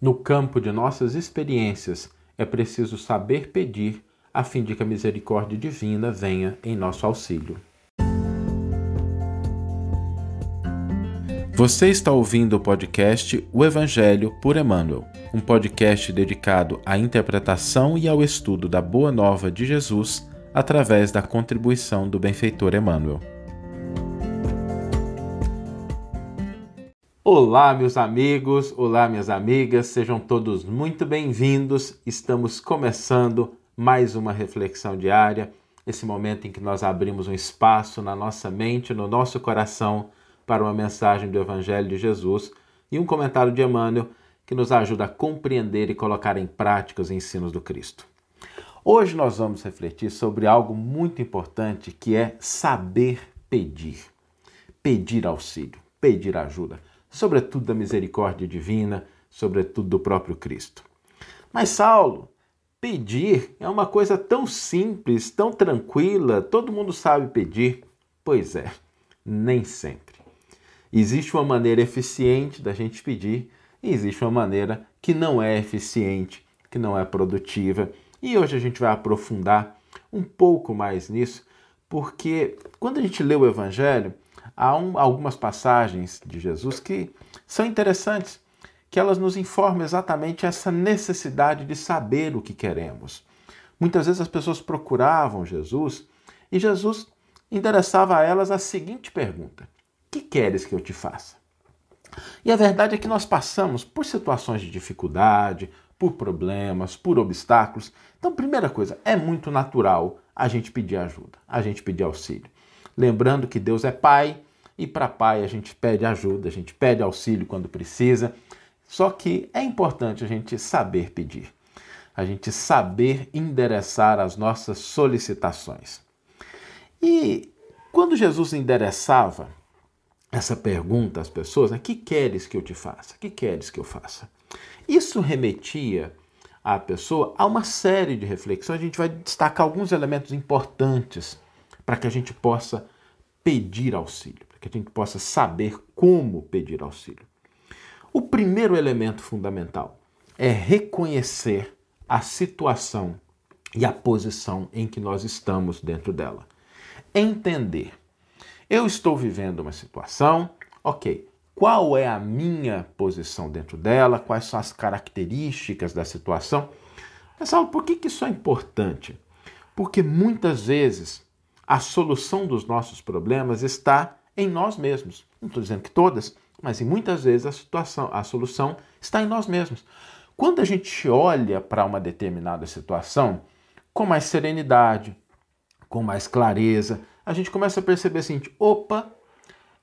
No campo de nossas experiências, é preciso saber pedir a fim de que a misericórdia divina venha em nosso auxílio. Você está ouvindo o podcast O Evangelho por Emmanuel, um podcast dedicado à interpretação e ao estudo da Boa Nova de Jesus através da contribuição do benfeitor Emmanuel. Olá, meus amigos, olá, minhas amigas, sejam todos muito bem-vindos. Estamos começando mais uma reflexão diária, esse momento em que nós abrimos um espaço na nossa mente, no nosso coração, para uma mensagem do Evangelho de Jesus e um comentário de Emmanuel que nos ajuda a compreender e colocar em prática os ensinos do Cristo. Hoje nós vamos refletir sobre algo muito importante que é saber pedir. Pedir auxílio, pedir ajuda sobretudo da misericórdia divina, sobretudo do próprio Cristo. Mas, Saulo, pedir é uma coisa tão simples, tão tranquila, todo mundo sabe pedir. Pois é, nem sempre. Existe uma maneira eficiente da gente pedir e existe uma maneira que não é eficiente, que não é produtiva. E hoje a gente vai aprofundar um pouco mais nisso, porque quando a gente lê o Evangelho, há um, algumas passagens de Jesus que são interessantes, que elas nos informam exatamente essa necessidade de saber o que queremos. Muitas vezes as pessoas procuravam Jesus e Jesus endereçava a elas a seguinte pergunta: Que queres que eu te faça? E a verdade é que nós passamos por situações de dificuldade, por problemas, por obstáculos. Então, primeira coisa, é muito natural a gente pedir ajuda, a gente pedir auxílio. Lembrando que Deus é Pai e para pai a gente pede ajuda, a gente pede auxílio quando precisa. Só que é importante a gente saber pedir, a gente saber endereçar as nossas solicitações. E quando Jesus endereçava essa pergunta às pessoas, né, que queres que eu te faça? Que queres que eu faça? Isso remetia a pessoa a uma série de reflexões. A gente vai destacar alguns elementos importantes para que a gente possa pedir auxílio que a gente possa saber como pedir auxílio. O primeiro elemento fundamental é reconhecer a situação e a posição em que nós estamos dentro dela. Entender. Eu estou vivendo uma situação, ok. Qual é a minha posição dentro dela? Quais são as características da situação? Pessoal, por que, que isso é importante? Porque muitas vezes a solução dos nossos problemas está em nós mesmos. Não estou dizendo que todas, mas em muitas vezes a situação, a solução está em nós mesmos. Quando a gente olha para uma determinada situação com mais serenidade, com mais clareza, a gente começa a perceber assim: opa,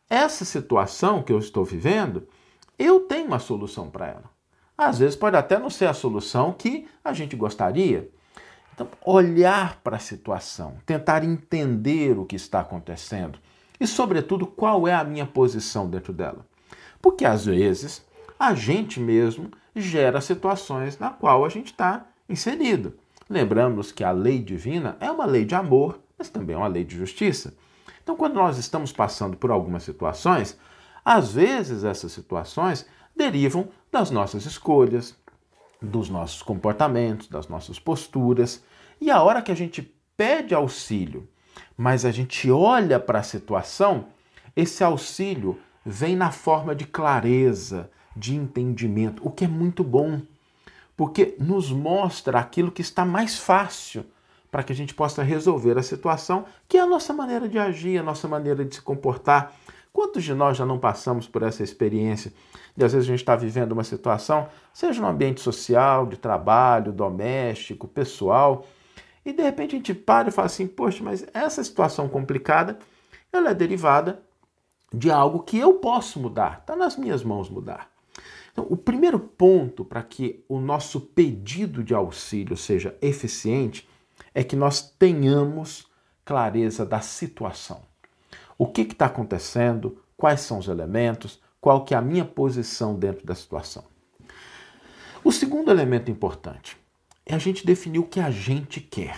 essa situação que eu estou vivendo, eu tenho uma solução para ela. Às vezes pode até não ser a solução que a gente gostaria. Então, olhar para a situação, tentar entender o que está acontecendo, e, sobretudo, qual é a minha posição dentro dela. Porque às vezes a gente mesmo gera situações na qual a gente está inserido. Lembramos que a lei divina é uma lei de amor, mas também é uma lei de justiça. Então, quando nós estamos passando por algumas situações, às vezes essas situações derivam das nossas escolhas, dos nossos comportamentos, das nossas posturas. E a hora que a gente pede auxílio mas a gente olha para a situação, esse auxílio vem na forma de clareza, de entendimento, o que é muito bom, porque nos mostra aquilo que está mais fácil para que a gente possa resolver a situação, que é a nossa maneira de agir, a nossa maneira de se comportar. Quantos de nós já não passamos por essa experiência de às vezes a gente está vivendo uma situação, seja no ambiente social, de trabalho, doméstico, pessoal, e de repente a gente para e fala assim: poxa, mas essa situação complicada ela é derivada de algo que eu posso mudar, está nas minhas mãos mudar. Então, o primeiro ponto para que o nosso pedido de auxílio seja eficiente é que nós tenhamos clareza da situação. O que está acontecendo, quais são os elementos, qual que é a minha posição dentro da situação. O segundo elemento importante é a gente definir o que a gente quer.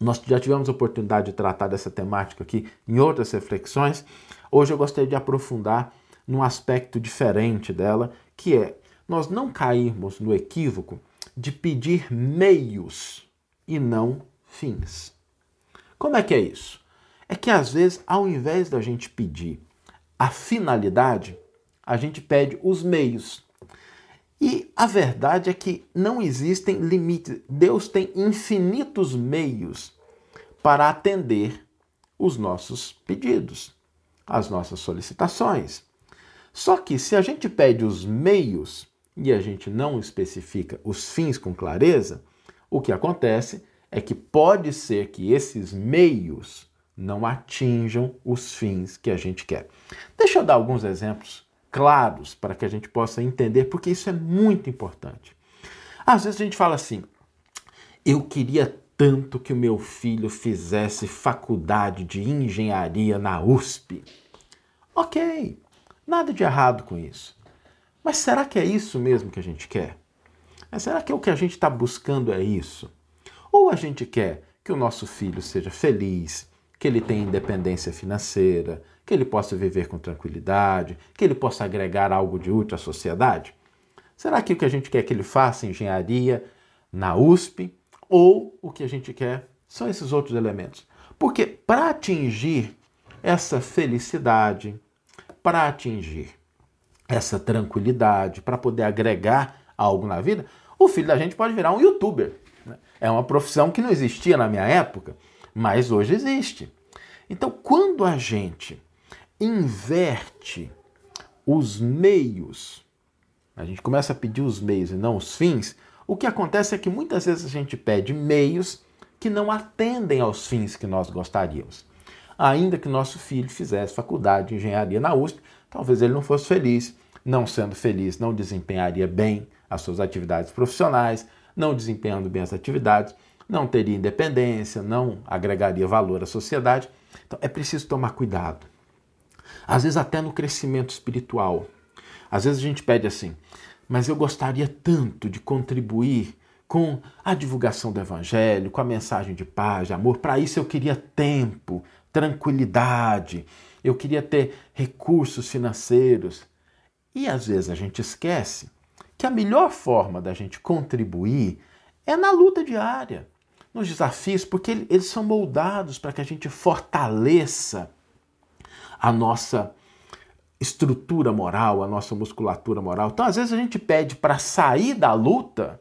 Nós já tivemos a oportunidade de tratar dessa temática aqui em outras reflexões. Hoje eu gostaria de aprofundar num aspecto diferente dela, que é nós não cairmos no equívoco de pedir meios e não fins. Como é que é isso? É que às vezes, ao invés da gente pedir a finalidade, a gente pede os meios. E a verdade é que não existem limites. Deus tem infinitos meios para atender os nossos pedidos, as nossas solicitações. Só que se a gente pede os meios e a gente não especifica os fins com clareza, o que acontece é que pode ser que esses meios não atinjam os fins que a gente quer. Deixa eu dar alguns exemplos claros para que a gente possa entender, porque isso é muito importante. Às vezes a gente fala assim: eu queria tanto que o meu filho fizesse faculdade de engenharia na USP. Ok, nada de errado com isso. Mas será que é isso mesmo que a gente quer? Será que é o que a gente está buscando é isso? Ou a gente quer que o nosso filho seja feliz, que ele tenha independência financeira, que ele possa viver com tranquilidade, que ele possa agregar algo de útil à sociedade? Será que o que a gente quer que ele faça engenharia na USP ou o que a gente quer são esses outros elementos? Porque para atingir essa felicidade, para atingir essa tranquilidade, para poder agregar algo na vida, o filho da gente pode virar um youtuber. Né? É uma profissão que não existia na minha época, mas hoje existe. Então, quando a gente inverte os meios, a gente começa a pedir os meios e não os fins, o que acontece é que muitas vezes a gente pede meios que não atendem aos fins que nós gostaríamos. Ainda que nosso filho fizesse faculdade de engenharia na USP, talvez ele não fosse feliz. Não sendo feliz, não desempenharia bem as suas atividades profissionais, não desempenhando bem as atividades, não teria independência, não agregaria valor à sociedade. Então é preciso tomar cuidado. Às vezes, até no crescimento espiritual. Às vezes a gente pede assim, mas eu gostaria tanto de contribuir com a divulgação do Evangelho, com a mensagem de paz, de amor. Para isso eu queria tempo, tranquilidade, eu queria ter recursos financeiros. E às vezes a gente esquece que a melhor forma da gente contribuir é na luta diária nos desafios, porque eles são moldados para que a gente fortaleça a nossa estrutura moral, a nossa musculatura moral. Então, às vezes, a gente pede para sair da luta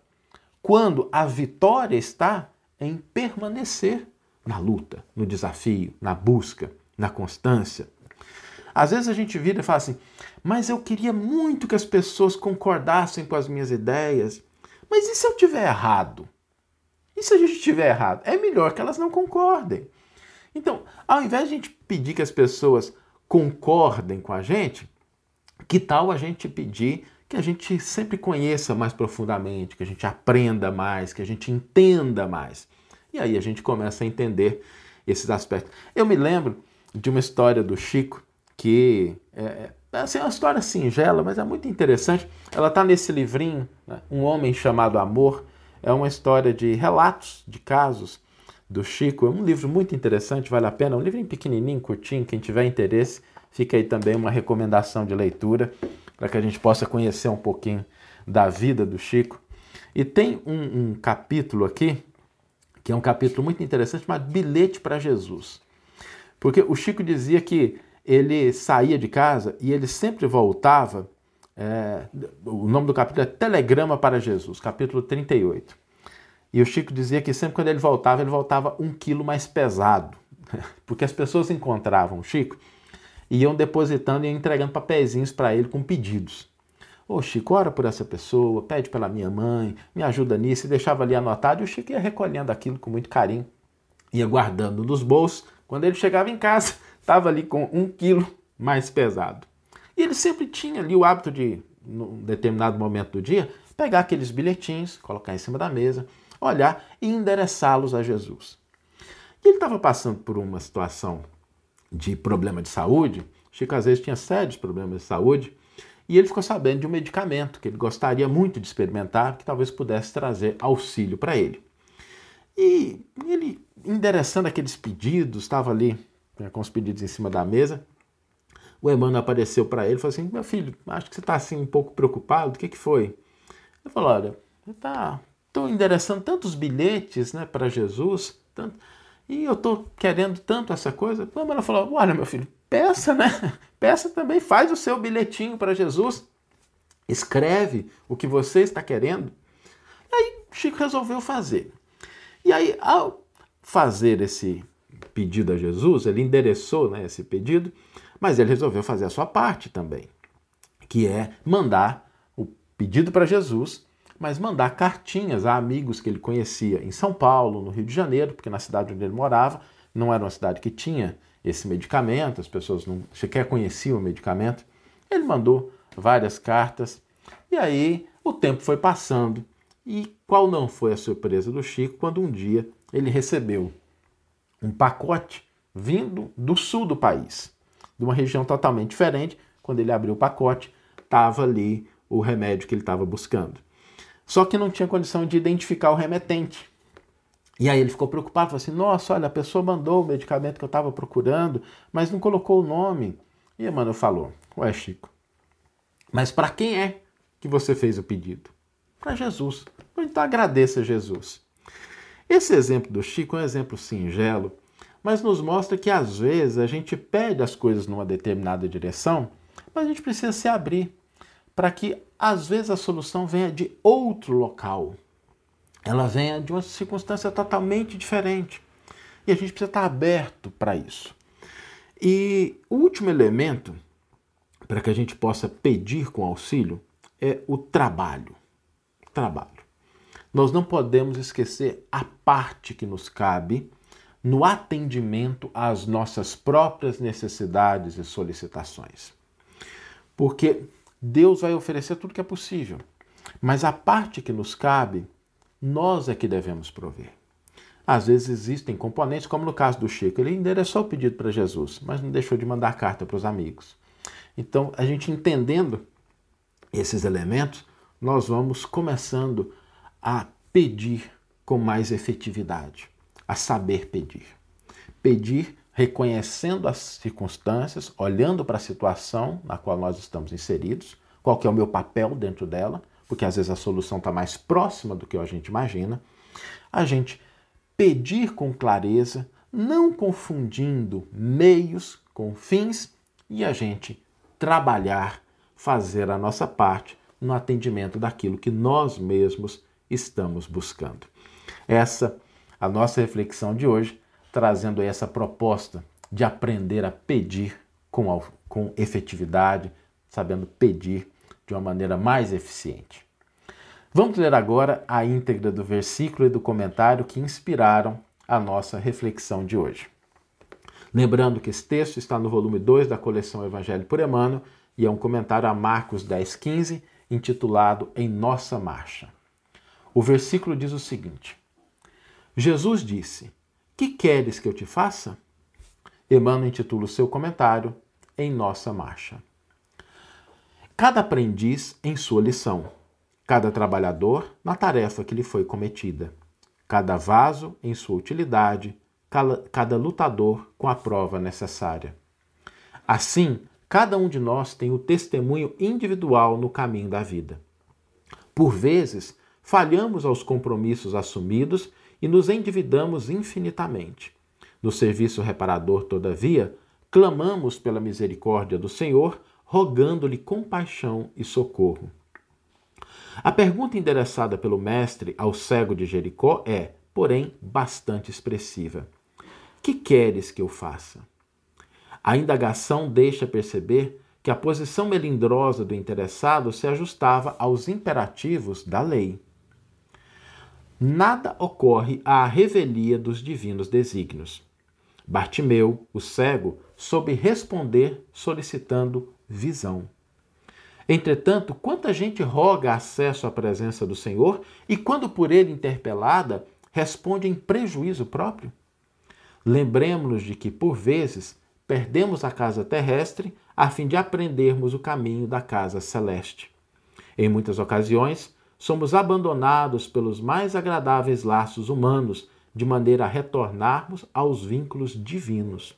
quando a vitória está em permanecer na luta, no desafio, na busca, na constância. Às vezes a gente vira e fala assim: mas eu queria muito que as pessoas concordassem com as minhas ideias. Mas e se eu tiver errado? E se a gente estiver errado? É melhor que elas não concordem. Então, ao invés de a gente pedir que as pessoas concordem com a gente, que tal a gente pedir que a gente sempre conheça mais profundamente, que a gente aprenda mais, que a gente entenda mais? E aí a gente começa a entender esses aspectos. Eu me lembro de uma história do Chico que é, é assim, é uma história singela, mas é muito interessante. Ela está nesse livrinho, né? Um Homem Chamado Amor. É uma história de relatos de casos do Chico. É um livro muito interessante, vale a pena. É um livrinho pequenininho, curtinho. Quem tiver interesse, fica aí também uma recomendação de leitura para que a gente possa conhecer um pouquinho da vida do Chico. E tem um, um capítulo aqui, que é um capítulo muito interessante, chamado Bilhete para Jesus. Porque o Chico dizia que ele saía de casa e ele sempre voltava é, o nome do capítulo é Telegrama para Jesus, capítulo 38. E o Chico dizia que sempre quando ele voltava, ele voltava um quilo mais pesado. Porque as pessoas encontravam o Chico e iam depositando e entregando papeizinhos para ele com pedidos. Ô Chico, ora por essa pessoa, pede pela minha mãe, me ajuda nisso, e deixava ali anotado, e o Chico ia recolhendo aquilo com muito carinho, ia guardando nos bolsos. Quando ele chegava em casa, estava ali com um quilo mais pesado. E ele sempre tinha ali o hábito de, num determinado momento do dia, pegar aqueles bilhetinhos, colocar em cima da mesa, olhar e endereçá-los a Jesus. E ele estava passando por uma situação de problema de saúde. Chico às vezes tinha sérios problemas de saúde. E ele ficou sabendo de um medicamento que ele gostaria muito de experimentar, que talvez pudesse trazer auxílio para ele. E ele, endereçando aqueles pedidos, estava ali né, com os pedidos em cima da mesa, o Emmanuel apareceu para ele e falou assim: Meu filho, acho que você está assim um pouco preocupado, o que, que foi? Ele falou: Olha, tá, estou endereçando tantos bilhetes né, para Jesus, tanto, e eu estou querendo tanto essa coisa. O Emmanuel falou: Olha, meu filho, peça, né? Peça também, faz o seu bilhetinho para Jesus, escreve o que você está querendo. Aí Chico resolveu fazer. E aí, ao fazer esse pedido a Jesus, ele endereçou né, esse pedido, mas ele resolveu fazer a sua parte também, que é mandar o pedido para Jesus, mas mandar cartinhas a amigos que ele conhecia em São Paulo, no Rio de Janeiro, porque na cidade onde ele morava não era uma cidade que tinha esse medicamento, as pessoas não sequer conheciam o medicamento. Ele mandou várias cartas e aí o tempo foi passando. E qual não foi a surpresa do Chico quando um dia ele recebeu um pacote vindo do sul do país, de uma região totalmente diferente. Quando ele abriu o pacote, estava ali o remédio que ele estava buscando. Só que não tinha condição de identificar o remetente. E aí ele ficou preocupado, falou assim: Nossa, olha, a pessoa mandou o medicamento que eu estava procurando, mas não colocou o nome. E Emmanuel falou: Ué, Chico, mas para quem é que você fez o pedido? Para Jesus. Então agradeça a Jesus. Esse exemplo do Chico é um exemplo singelo, mas nos mostra que às vezes a gente pede as coisas numa determinada direção, mas a gente precisa se abrir para que às vezes a solução venha de outro local ela venha de uma circunstância totalmente diferente. E a gente precisa estar aberto para isso. E o último elemento para que a gente possa pedir com auxílio é o trabalho. Trabalho. Nós não podemos esquecer a parte que nos cabe no atendimento às nossas próprias necessidades e solicitações. Porque Deus vai oferecer tudo que é possível, mas a parte que nos cabe nós é que devemos prover. Às vezes existem componentes, como no caso do Chico, ele endereçou o pedido para Jesus, mas não deixou de mandar carta para os amigos. Então, a gente entendendo esses elementos, nós vamos começando a pedir com mais efetividade, a saber pedir. Pedir reconhecendo as circunstâncias, olhando para a situação na qual nós estamos inseridos, qual que é o meu papel dentro dela, porque às vezes a solução está mais próxima do que a gente imagina, a gente pedir com clareza, não confundindo meios com fins e a gente trabalhar, fazer a nossa parte no atendimento daquilo que nós mesmos estamos buscando. Essa a nossa reflexão de hoje, trazendo essa proposta de aprender a pedir com, com efetividade, sabendo pedir de uma maneira mais eficiente. Vamos ler agora a íntegra do versículo e do comentário que inspiraram a nossa reflexão de hoje. Lembrando que esse texto está no volume 2 da coleção Evangelho por Emmanuel e é um comentário a Marcos 10,15, intitulado Em Nossa Marcha. O versículo diz o seguinte: Jesus disse: Que queres que eu te faça? Emmanuel intitula o seu comentário Em Nossa Marcha. Cada aprendiz em sua lição, cada trabalhador na tarefa que lhe foi cometida, cada vaso em sua utilidade, cada lutador com a prova necessária. Assim, cada um de nós tem o testemunho individual no caminho da vida. Por vezes, falhamos aos compromissos assumidos e nos endividamos infinitamente. No serviço reparador, todavia, clamamos pela misericórdia do Senhor rogando-lhe compaixão e socorro. A pergunta endereçada pelo mestre ao cego de Jericó é, porém, bastante expressiva: Que queres que eu faça? A indagação deixa perceber que a posição melindrosa do interessado se ajustava aos imperativos da lei. Nada ocorre à revelia dos divinos desígnios. Bartimeu, o cego, soube responder solicitando visão. Entretanto, quanta gente roga acesso à presença do Senhor e, quando por ele interpelada, responde em prejuízo próprio? Lembremos-nos de que, por vezes, perdemos a casa terrestre a fim de aprendermos o caminho da casa celeste. Em muitas ocasiões, somos abandonados pelos mais agradáveis laços humanos, de maneira a retornarmos aos vínculos divinos.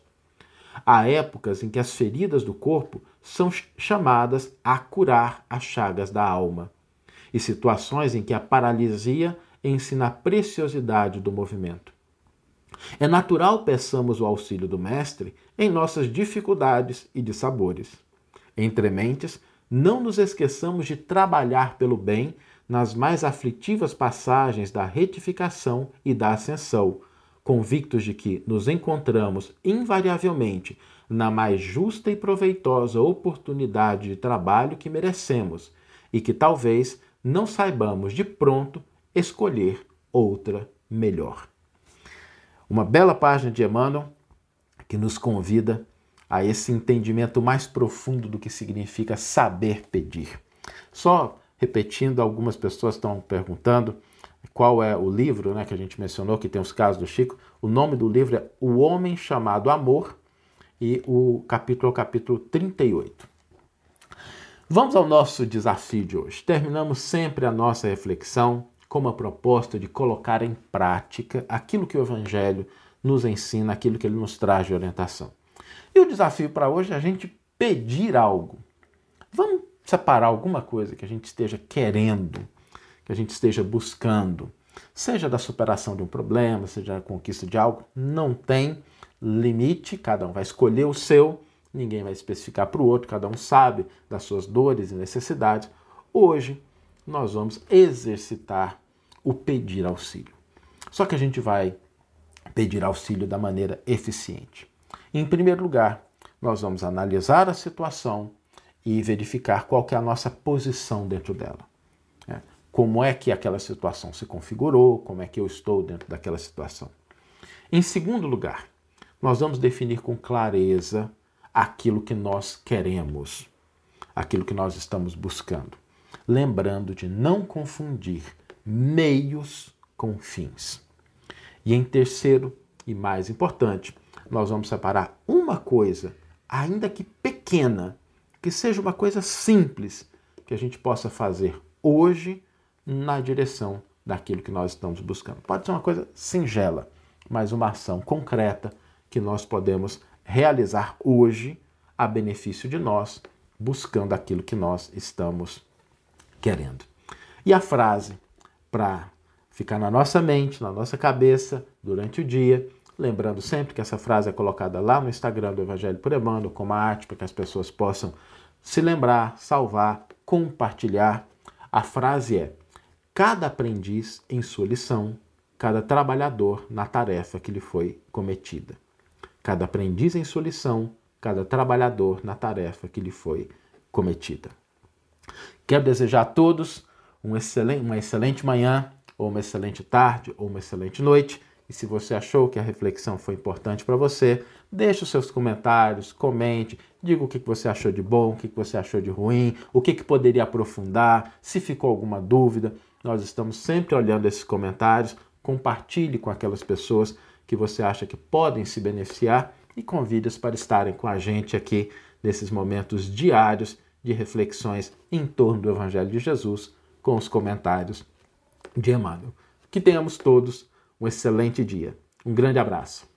Há épocas em que as feridas do corpo são chamadas a curar as chagas da alma, e situações em que a paralisia ensina a preciosidade do movimento. É natural peçamos o auxílio do Mestre em nossas dificuldades e dissabores. Entre mentes, não nos esqueçamos de trabalhar pelo bem nas mais aflitivas passagens da retificação e da ascensão, convictos de que nos encontramos invariavelmente na mais justa e proveitosa oportunidade de trabalho que merecemos e que talvez não saibamos de pronto escolher outra melhor. Uma bela página de Emmanuel que nos convida a esse entendimento mais profundo do que significa saber pedir. Só repetindo, algumas pessoas estão perguntando qual é o livro né, que a gente mencionou, que tem os casos do Chico. O nome do livro é O Homem Chamado Amor e o capítulo é o capítulo 38. Vamos ao nosso desafio de hoje. Terminamos sempre a nossa reflexão com uma proposta de colocar em prática aquilo que o Evangelho nos ensina, aquilo que ele nos traz de orientação. E o desafio para hoje é a gente pedir algo. Vamos separar alguma coisa que a gente esteja querendo, que a gente esteja buscando, seja da superação de um problema, seja da conquista de algo, não tem limite, cada um vai escolher o seu, ninguém vai especificar para o outro, cada um sabe das suas dores e necessidades. Hoje nós vamos exercitar o pedir auxílio. Só que a gente vai pedir auxílio da maneira eficiente. Em primeiro lugar, nós vamos analisar a situação e verificar qual é a nossa posição dentro dela. Né? Como é que aquela situação se configurou, como é que eu estou dentro daquela situação. Em segundo lugar, nós vamos definir com clareza aquilo que nós queremos, aquilo que nós estamos buscando. Lembrando de não confundir meios com fins. E em terceiro e mais importante, nós vamos separar uma coisa, ainda que pequena, que seja uma coisa simples que a gente possa fazer hoje na direção daquilo que nós estamos buscando. Pode ser uma coisa singela, mas uma ação concreta que nós podemos realizar hoje a benefício de nós, buscando aquilo que nós estamos querendo. E a frase para ficar na nossa mente, na nossa cabeça durante o dia, lembrando sempre que essa frase é colocada lá no Instagram do Evangelho por Emmanuel como arte para que as pessoas possam se lembrar, salvar, compartilhar. A frase é: cada aprendiz em sua lição, cada trabalhador na tarefa que lhe foi cometida. Cada aprendiz em sua lição, cada trabalhador na tarefa que lhe foi cometida. Quero desejar a todos um excelente, uma excelente manhã, ou uma excelente tarde, ou uma excelente noite. E se você achou que a reflexão foi importante para você, deixe os seus comentários, comente, diga o que você achou de bom, o que você achou de ruim, o que poderia aprofundar, se ficou alguma dúvida. Nós estamos sempre olhando esses comentários. Compartilhe com aquelas pessoas que você acha que podem se beneficiar e convide-os para estarem com a gente aqui nesses momentos diários de reflexões em torno do Evangelho de Jesus com os comentários de Emmanuel. Que tenhamos todos um excelente dia. Um grande abraço.